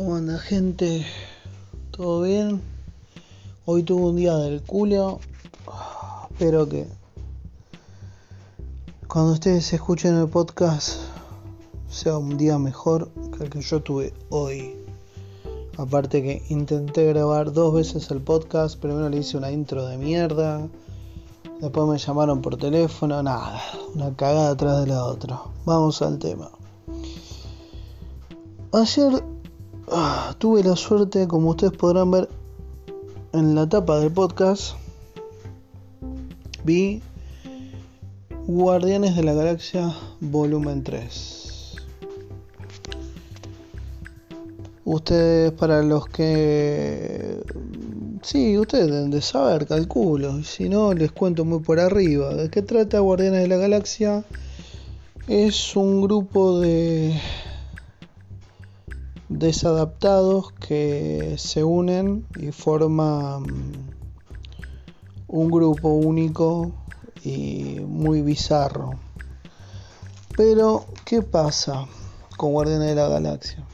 ¿Cómo anda gente? ¿Todo bien? Hoy tuve un día del culo. Espero que cuando ustedes escuchen el podcast sea un día mejor que el que yo tuve hoy. Aparte que intenté grabar dos veces el podcast. Primero le hice una intro de mierda. Después me llamaron por teléfono. Nada, una cagada atrás de la otra. Vamos al tema. Ayer ah, tuve la suerte, como ustedes podrán ver en la tapa del podcast, vi Guardianes de la Galaxia Volumen 3. Ustedes, para los que... Sí, ustedes deben de saber, calculo. Si no, les cuento muy por arriba. ¿De qué trata Guardianes de la Galaxia? Es un grupo de desadaptados que se unen y forman un grupo único y muy bizarro. Pero, ¿qué pasa con Guardianes de la Galaxia?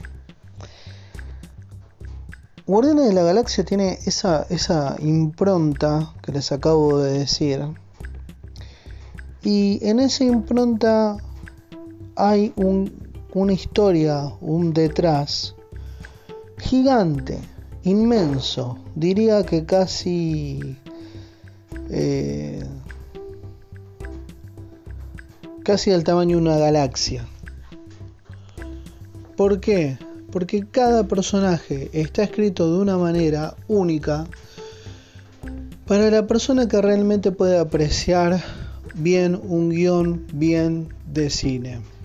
Guardianes de la Galaxia tiene esa, esa impronta que les acabo de decir. Y en esa impronta hay un una historia, un detrás gigante, inmenso, diría que casi eh, casi del tamaño de una galaxia. ¿Por qué? Porque cada personaje está escrito de una manera única para la persona que realmente puede apreciar bien un guion bien de cine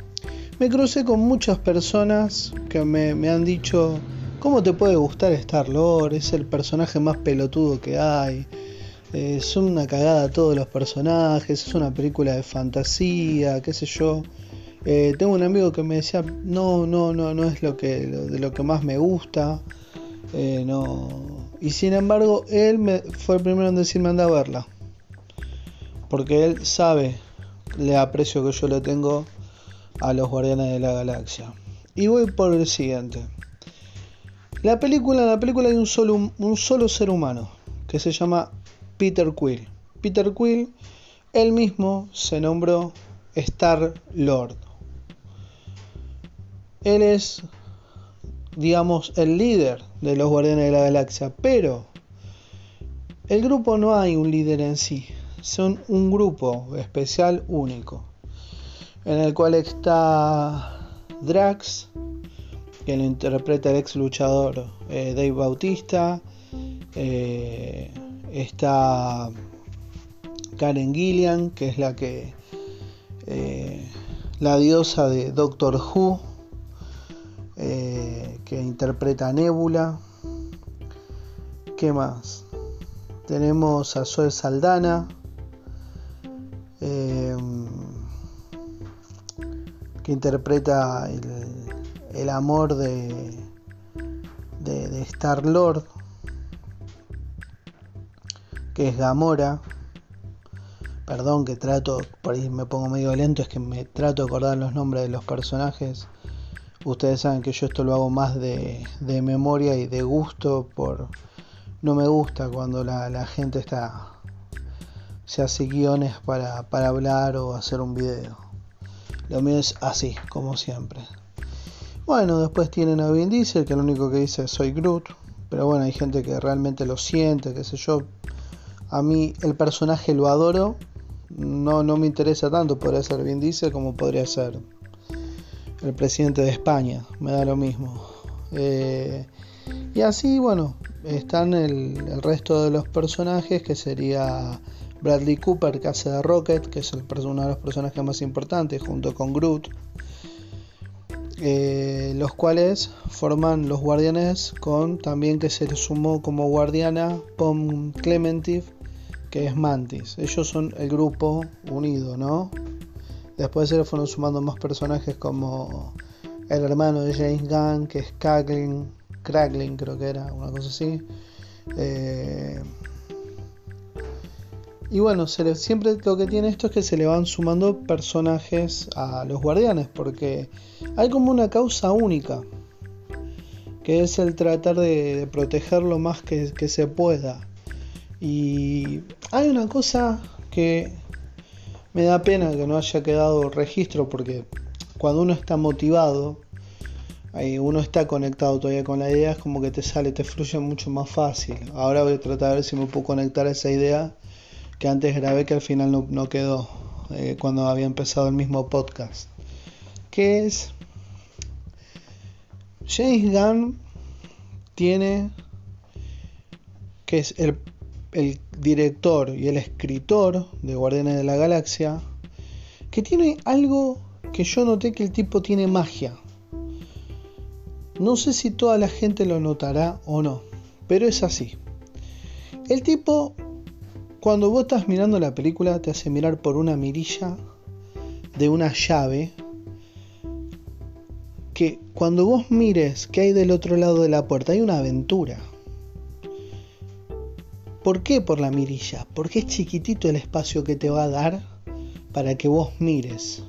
me crucé con muchas personas que me, han dicho, ¿cómo te puede gustar Star Lord? Es el personaje más pelotudo que hay. Eh, son una cagada todos los personajes, es una película de fantasía, qué sé yo. Eh, tengo un amigo que me decía, no, no, no, no es lo que, de lo que más me gusta. Eh, no. Y sin embargo, él me, fue el primero en decirme anda a verla. Porque él sabe le aprecio que yo le tengo a los Guardianes de la Galaxia. Y voy por el siguiente. La película, la película hay un solo, un solo ser humano que se llama Peter Quill. Peter Quill, él mismo se nombró Star Lord. Él es, digamos, el líder de los Guardianes de la Galaxia, pero el grupo no hay un líder en sí, son un grupo especial único en el cual está Drax, que lo interpreta el ex luchador eh, Dave Bautista, eh, está Karen Gillian, que es la que eh, la diosa de Doctor Who, que interpreta Nebula. ¿Qué más? Tenemos a Zoe Saldana que interpreta el, amor de, de, Star Lord, que es Gamora. Perdón que trato, por ahí me pongo medio lento, es que me trato de acordar los nombres de los personajes. Ustedes saben que yo esto lo hago más de, de memoria y de gusto por... No me gusta cuando la, la gente está... se hace guiones para, para hablar o hacer un video. Lo mío es así, como siempre. Bueno, después tienen a Vin Diesel, que lo único que dice es soy Groot. Pero bueno, hay gente que realmente lo siente, qué sé yo. A mí el personaje lo adoro. No, no me interesa tanto, podría ser Vin Diesel como podría ser el presidente de España. Me da lo mismo. Eh, y así, bueno, están el, el resto de los personajes que sería Bradley Cooper que hace de Rocket, que es el, uno de los personajes más importantes, junto con Groot, eh, los cuales forman los guardianes con también que se sumó como guardiana Pom Clementif, que es Mantis. Ellos son el grupo unido, ¿no? Después se le fueron sumando más personajes como el hermano de James Gunn, que es Crackling, Crackling creo que era, una cosa así. Eh, y bueno, siempre lo que tiene esto es que se le van sumando personajes a los guardianes, porque hay como una causa única. que es el tratar de, proteger lo más que, se pueda. Y hay una cosa que me da pena que no haya quedado registro porque cuando uno está motivado, uno está conectado todavía con la idea, es como que te sale, te fluye mucho más fácil. Ahora voy a tratar de ver si me puedo conectar a esa idea que antes grabé que al final no, quedó eh, cuando había empezado el mismo podcast. Que es James Gunn tiene, que es el, director y el escritor de Guardianes de la Galaxia, que tiene algo que yo noté que el tipo tiene magia. No sé si toda la gente lo notará o no, pero es así. El tipo, cuando vos estás mirando la película, te hace mirar por una mirilla de una llave que cuando vos mires que hay del otro lado de la puerta hay una aventura. ¿Por qué por la mirilla? Porque es chiquitito el espacio que te va a dar para que vos mires.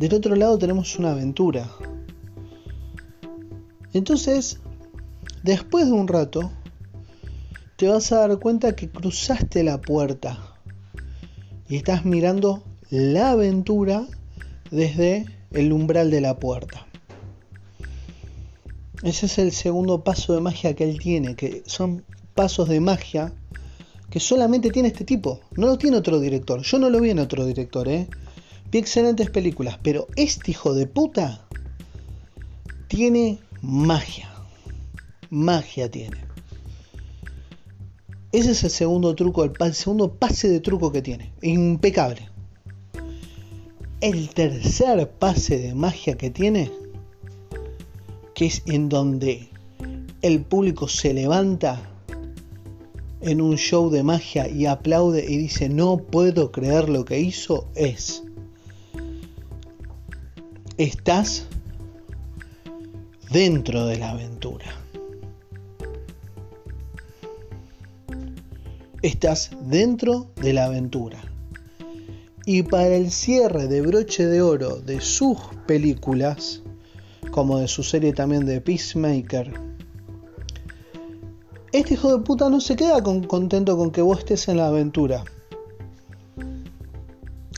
Del otro lado tenemos una aventura. Entonces, después de un rato, te vas a dar cuenta que cruzaste la puerta y estás mirando la aventura desde el umbral de la puerta. Ese es el segundo paso de magia que él tiene, que son pasos de magia que solamente tiene este tipo. No lo tiene otro director. Yo no lo vi en otro director, ¿eh? Vi excelentes películas, pero este hijo de puta tiene magia. Magia tiene. Ese es el segundo truco, el, segundo pase de truco que tiene. Impecable. El tercer pase de magia que tiene que es en donde el público se levanta en un show de magia y aplaude y dice no puedo creer lo que hizo, es estás dentro de la aventura. Estás dentro de la aventura. Y para el cierre de broche de oro de sus películas, como de su serie también de Peacemaker. Este hijo de puta no se queda contento con que vos estés en la aventura.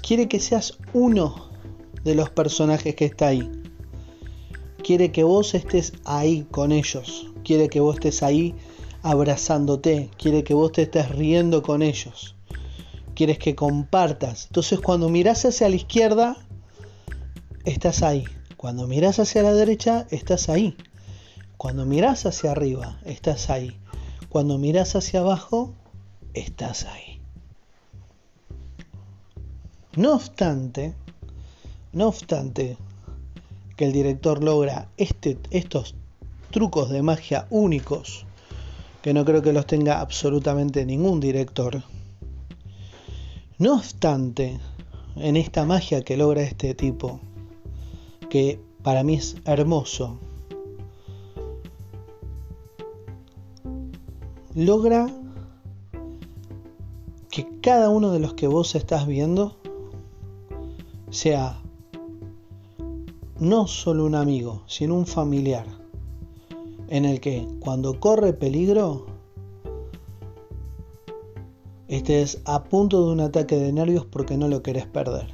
Quiere que seas uno de los personajes que está ahí. Quiere que vos estés ahí con ellos. Quiere que vos estés ahí abrazándote. Quiere que vos te estés riendo con ellos. Quieres que compartas. Entonces cuando mirás hacia la izquierda, estás ahí. Cuando miras hacia la derecha, estás ahí. Cuando miras hacia arriba, estás ahí. Cuando miras hacia abajo, estás ahí. No obstante, no obstante que el director logra este, estos trucos de magia únicos, que no creo que los tenga absolutamente ningún director, no obstante, en esta magia que logra este tipo, que para mí es hermoso. Logra que cada uno de los que vos estás viendo sea no solo un amigo, sino un familiar, en el que cuando corre peligro, estés a punto de un ataque de nervios porque no lo querés perder.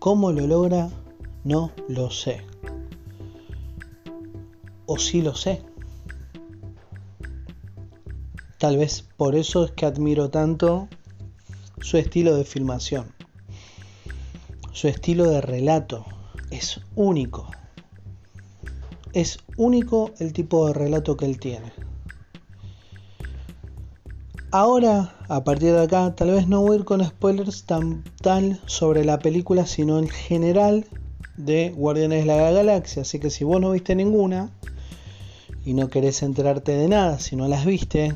¿Cómo lo logra? No lo sé. O sí lo sé. Tal vez por eso es que admiro tanto su estilo de filmación. Su estilo de relato es único. Es único el tipo de relato que él tiene. Ahora, a partir de acá, tal vez no voy a ir con spoilers tan tal sobre la película, sino en general de Guardianes de la Galaxia. Así que si vos no viste ninguna y no querés enterarte de nada, si no las viste,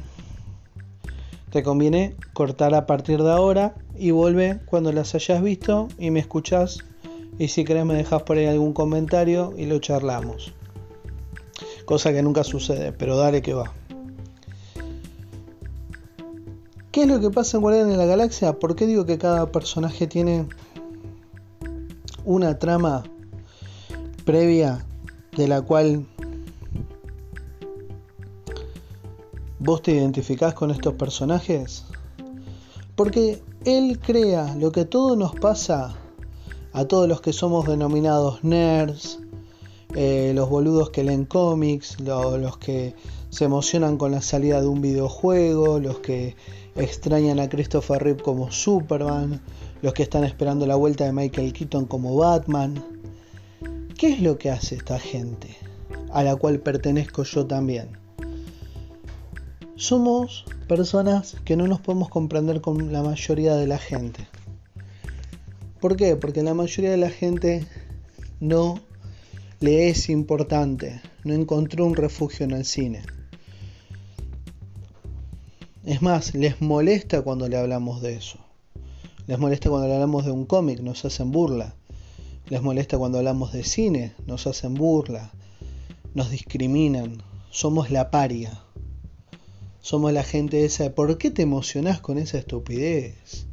te conviene cortar a partir de ahora y vuelve cuando las hayas visto y me escuchás. Y si querés me dejas por ahí algún comentario y lo charlamos. Cosa que nunca sucede, pero dale que va. ¿Qué es lo que pasa en Guardianes de la Galaxia? ¿Por qué digo que cada personaje tiene una trama previa de la cual ¿Vos te identificás con estos personajes? Porque él crea lo que todo nos pasa a todos los que somos denominados nerds, eh, los boludos que leen cómics, los que se emocionan con la salida de un videojuego, los que extrañan a Christopher Reeve como Superman, los que están esperando la vuelta de Michael Keaton como Batman. ¿Qué es lo que hace esta gente? A la cual pertenezco yo también. Somos personas que no nos podemos comprender con la mayoría de la gente. ¿Por qué? Porque la mayoría de la gente no le es importante, no encontró un refugio en el cine. Es más, les molesta cuando le hablamos de eso. Les molesta cuando le hablamos de un cómic, nos hacen burla. Les molesta cuando hablamos de cine, nos hacen burla. Nos discriminan. Somos la paria. Somos la gente esa. ¿Por qué te emocionás con esa estupidez?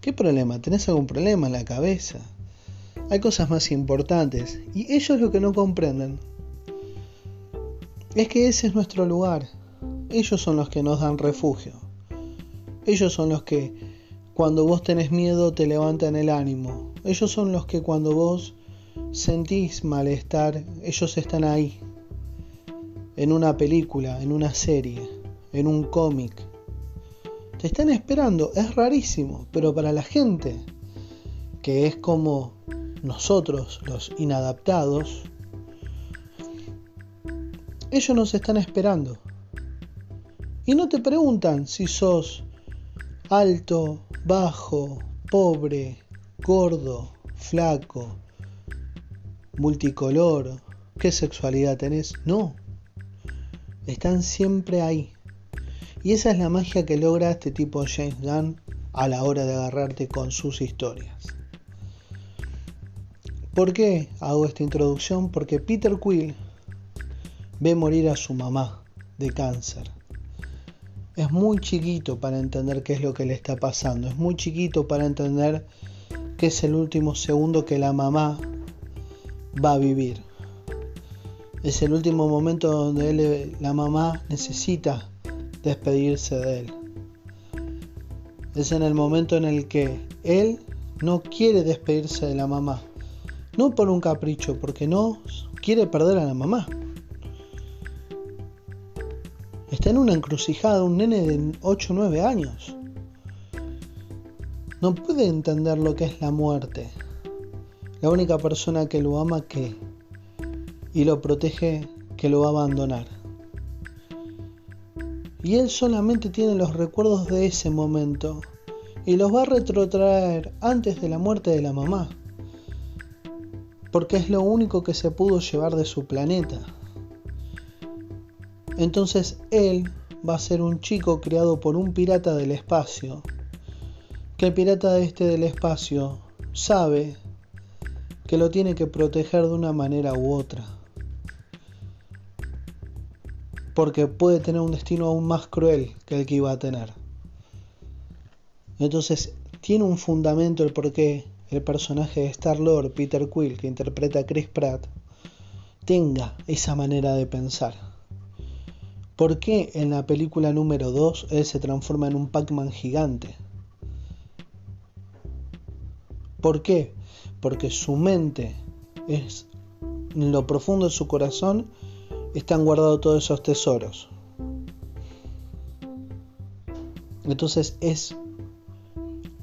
¿Qué problema? ¿Tenés algún problema en la cabeza? Hay cosas más importantes. Y ellos lo que no comprenden es que ese es nuestro lugar. Ellos son los que nos dan refugio. Ellos son los que cuando vos tenés miedo te levantan el ánimo. Ellos son los que cuando vos sentís malestar, ellos están ahí. En una película, en una serie, en un cómic. Te están esperando. Es rarísimo, pero para la gente que es como nosotros, los inadaptados, ellos nos están esperando. Y no te preguntan si sos alto, bajo, pobre, gordo, flaco, multicolor, qué sexualidad tenés. No. Están siempre ahí. Y esa es la magia que logra este tipo James Gunn a la hora de agarrarte con sus historias. ¿Por qué hago esta introducción? Porque Peter Quill ve morir a su mamá de cáncer es muy chiquito para entender qué es lo que le está pasando. Es muy chiquito para entender que es el último segundo que la mamá va a vivir. Es el último momento donde él, la mamá necesita despedirse de él. Es en el momento en el que él no quiere despedirse de la mamá. No por un capricho, porque no quiere perder a la mamá. Está en una encrucijada un nene de 8 o 9 años. No puede entender lo que es la muerte. La única persona que lo ama que y lo protege que lo va a abandonar. Y él solamente tiene los recuerdos de ese momento y los va a retrotraer antes de la muerte de la mamá. Porque es lo único que se pudo llevar de su planeta. Entonces él va a ser un chico criado por un pirata del espacio. Que el pirata este del espacio sabe que lo tiene que proteger de una manera u otra. Porque puede tener un destino aún más cruel que el que iba a tener. Entonces tiene un fundamento el por qué el personaje de Star-Lord, Peter Quill, que interpreta a Chris Pratt, tenga esa manera de pensar. ¿Por qué en la película número 2 él se transforma en un Pac-Man gigante? ¿Por qué? Porque su mente es en lo profundo de su corazón están guardados todos esos tesoros. Entonces es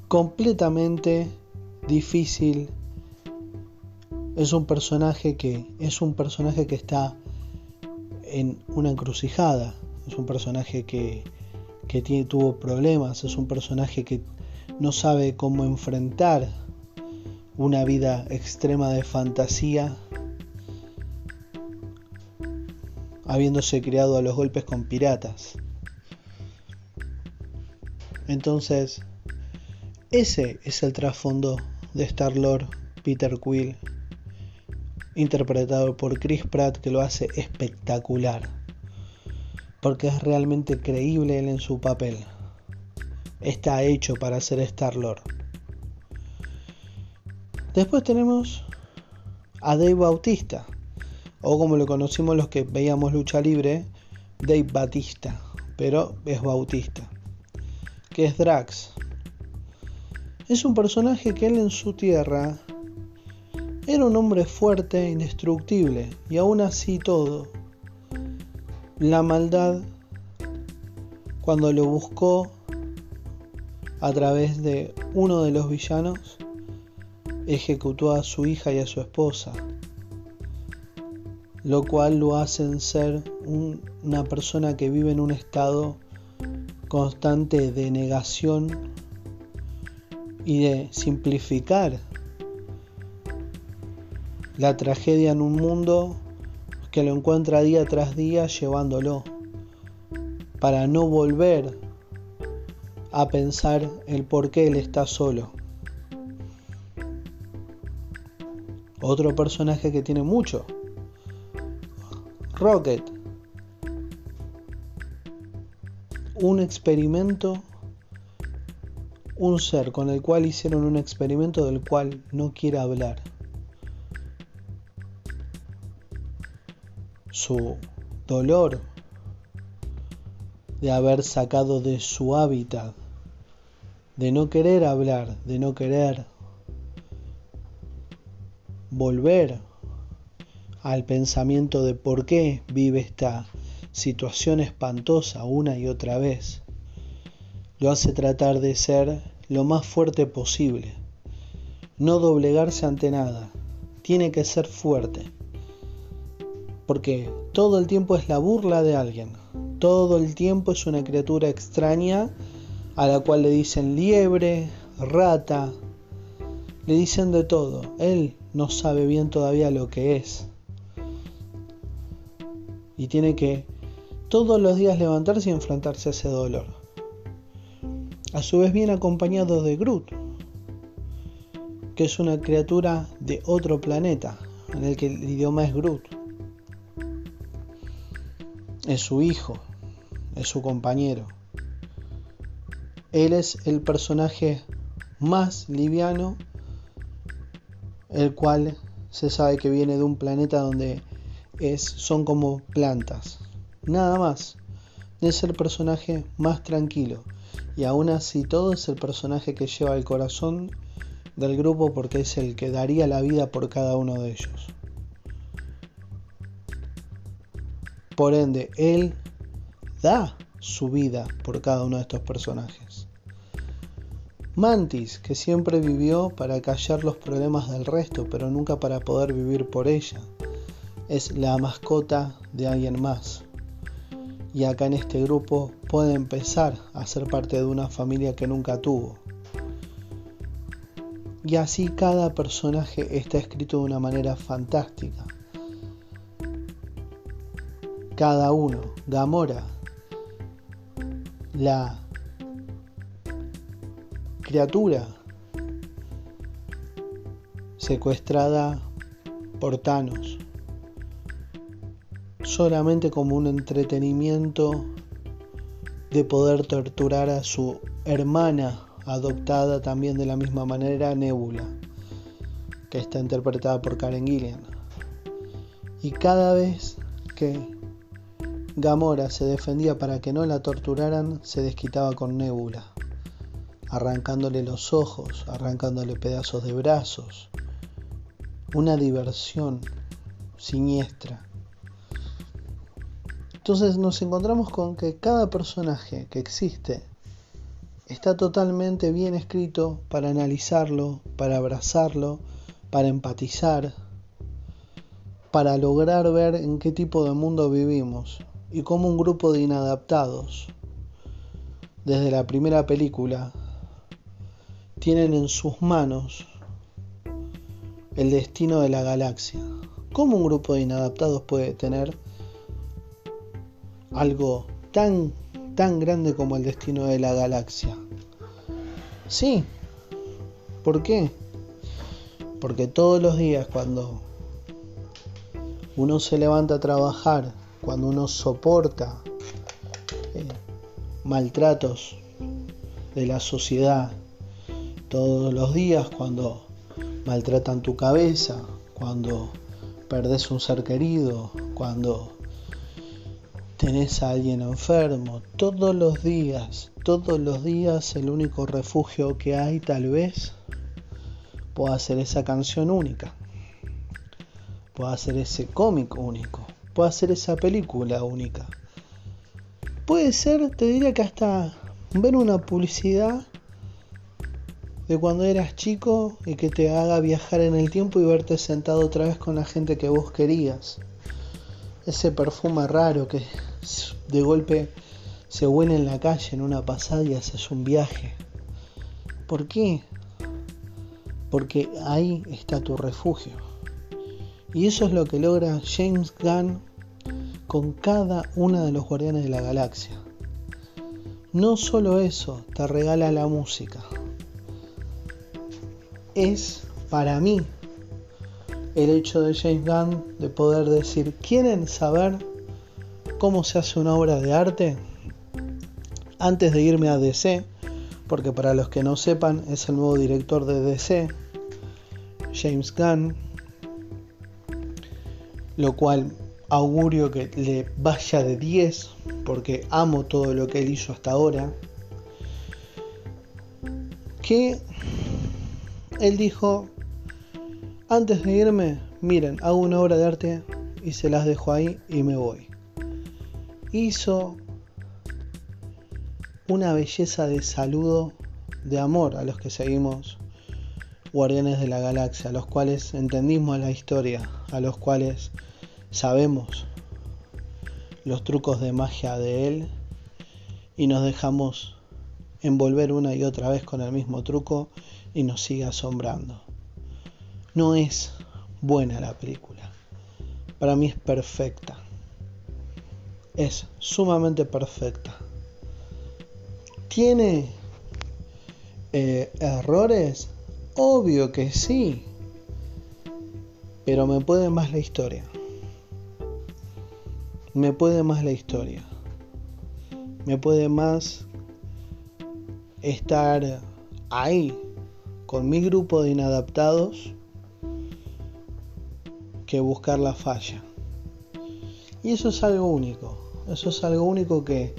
completamente difícil. Es un personaje que es un personaje que está en una encrucijada. Es un personaje que, que tiene, tuvo problemas, es un personaje que no sabe cómo enfrentar una vida extrema de fantasía, habiéndose criado a los golpes con piratas. Entonces, ese es el trasfondo de Star-Lord Peter Quill interpretado por Chris Pratt, que lo hace espectacular. Porque es realmente creíble él en su papel. Está hecho para ser Star-Lord. Después tenemos a Dave Bautista, o como lo conocimos los que veíamos lucha libre, Dave Batista, pero es bautista, que es Drax. Es un personaje que él en su tierra era un hombre fuerte, indestructible, y aún así todo. La maldad, cuando lo buscó a través de uno de los villanos, ejecutó a su hija y a su esposa, lo cual lo hacen ser una persona que vive en un estado constante de negación y de simplificar la tragedia en un mundo que lo encuentra día tras día llevándolo, para no volver a pensar el por qué él está solo. Otro personaje que tiene mucho. Rocket. Un experimento. Un ser con el cual hicieron un experimento del cual no quiere hablar. su dolor de haber sacado de su hábitat, de no querer hablar, de no querer volver al pensamiento de por qué vive esta situación espantosa una y otra vez, lo hace tratar de ser lo más fuerte posible, no doblegarse ante nada, tiene que ser fuerte. Porque todo el tiempo es la burla de alguien, todo el tiempo es una criatura extraña a la cual le dicen liebre, rata, le dicen de todo, él no sabe bien todavía lo que es. Y tiene que todos los días levantarse y enfrentarse a ese dolor. A su vez viene acompañado de Groot, que es una criatura de otro planeta, en el que el idioma es Groot es su hijo, es su compañero. Él es el personaje más liviano, el cual se sabe que viene de un planeta donde son como plantas. Nada más. Es el personaje más tranquilo. Y aún así todo es el personaje que lleva el corazón del grupo porque es el que daría la vida por cada uno de ellos. Por ende, él da su vida por cada uno de estos personajes. Mantis, que siempre vivió para callar los problemas del resto, pero nunca para poder vivir por ella, es la mascota de alguien más. Y acá en este grupo puede empezar a ser parte de una familia que nunca tuvo. Y así cada personaje está escrito de una manera fantástica cada uno. Gamora, la criatura secuestrada por Thanos, solamente como un entretenimiento de poder torturar a su hermana adoptada también de la misma manera, Nebula, que está interpretada por Karen Gillian. Y cada vez que Gamora se defendía para que no la torturaran, se desquitaba con Nebula, arrancándole los ojos, arrancándole pedazos de brazos. Una diversión siniestra. Entonces nos encontramos con que cada personaje que existe está totalmente bien escrito para analizarlo, para abrazarlo, para empatizar, para lograr ver en qué tipo de mundo vivimos y como un grupo de inadaptados, desde la primera película, tienen en sus manos el destino de la galaxia. ¿Cómo un grupo de inadaptados puede tener algo tan, tan grande como el destino de la galaxia? Sí. ¿Por qué? Porque todos los días cuando uno se levanta a trabajar cuando uno soporta eh, maltratos de la sociedad todos los días, cuando maltratan tu cabeza, cuando perdes un ser querido, cuando tenés a alguien enfermo, todos los días, todos los días el único refugio que hay tal vez pueda ser esa canción única, pueda ser ese cómic único, pueda ser esa película única. Puede ser, te diría que hasta ver una publicidad de cuando eras chico y que te haga viajar en el tiempo y verte sentado otra vez con la gente que vos querías. Ese perfume raro que de golpe se huele en la calle en una pasada y haces un viaje. ¿Por qué? Porque ahí está tu refugio. Y eso es lo que logra James Gunn con cada uno de los guardianes de la galaxia. No solo eso, te regala la música es para mí el hecho de James Gunn de poder decir, ¿quieren saber cómo se hace una obra de arte? Antes de irme a DC, porque para los que no sepan es el nuevo director de DC, James Gunn, lo cual augurio que le vaya de 10, porque amo todo lo que él hizo hasta ahora, que él dijo, antes de irme, miren, hago una obra de arte y se las dejo ahí y me voy. Hizo una belleza de saludo, de amor a los que seguimos Guardianes de la Galaxia, a los cuales entendimos la historia, a los cuales sabemos los trucos de magia de él y nos dejamos envolver una y otra vez con el mismo truco y nos sigue asombrando. No es buena la película. Para mí es perfecta. Es sumamente perfecta. ¿Tiene eh, errores? Obvio que sí. Pero me puede más la historia. Me puede más la historia. Me puede más estar ahí con mi grupo de inadaptados que buscar la falla. Y eso es algo único, eso es algo único que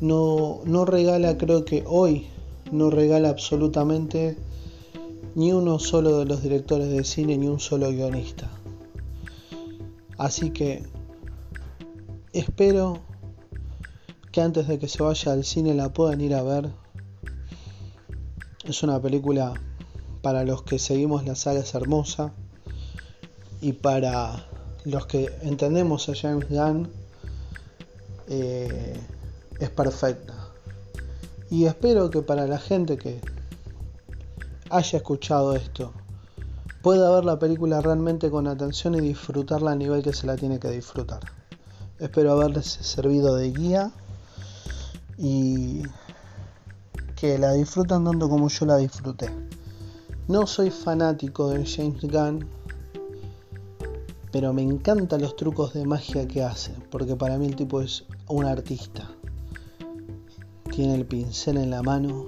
no, no regala, creo que hoy no regala absolutamente ni uno solo de los directores de cine, ni un solo guionista. Así que espero que antes de que se vaya al cine la puedan ir a ver es una película para los que seguimos la saga es hermosa y para los que entendemos a James Gunn eh, es perfecta. Y espero que para la gente que haya escuchado esto pueda ver la película realmente con atención y disfrutarla a nivel que se la tiene que disfrutar. Espero haberles servido de guía y que la disfrutan tanto como yo la disfruté. No soy fanático de James Gunn, pero me encantan los trucos de magia que hace, porque para mí el tipo es un artista. Tiene el pincel en la mano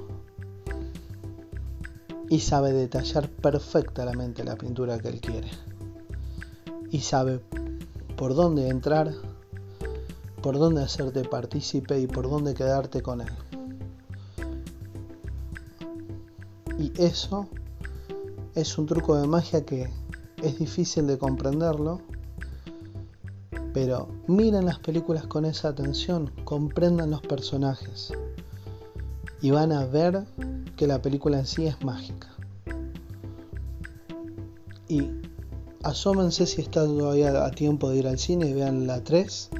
y sabe detallar perfectamente la pintura que él quiere. Y sabe por dónde entrar, por dónde hacerte partícipe y por dónde quedarte con él. Y eso es un truco de magia que es difícil de comprenderlo, pero miren las películas con esa atención, comprendan los personajes y van a ver que la película en sí es mágica. Y asómense si está todavía a tiempo de ir al cine y vean la 3,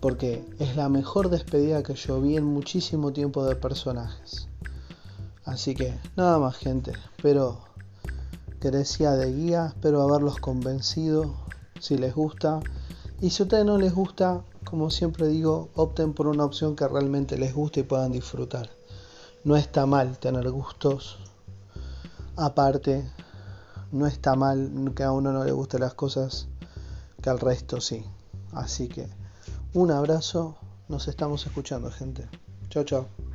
porque es la mejor despedida que yo vi en muchísimo tiempo de personajes. Así que nada más gente, espero que decía de guía, espero haberlos convencido si les gusta. Y si a ustedes no les gusta, como siempre digo, opten por una opción que realmente les guste y puedan disfrutar. No está mal tener gustos. Aparte, no está mal que a uno no le gusten las cosas que al resto sí. Así que un abrazo, nos estamos escuchando gente. Chao, chao.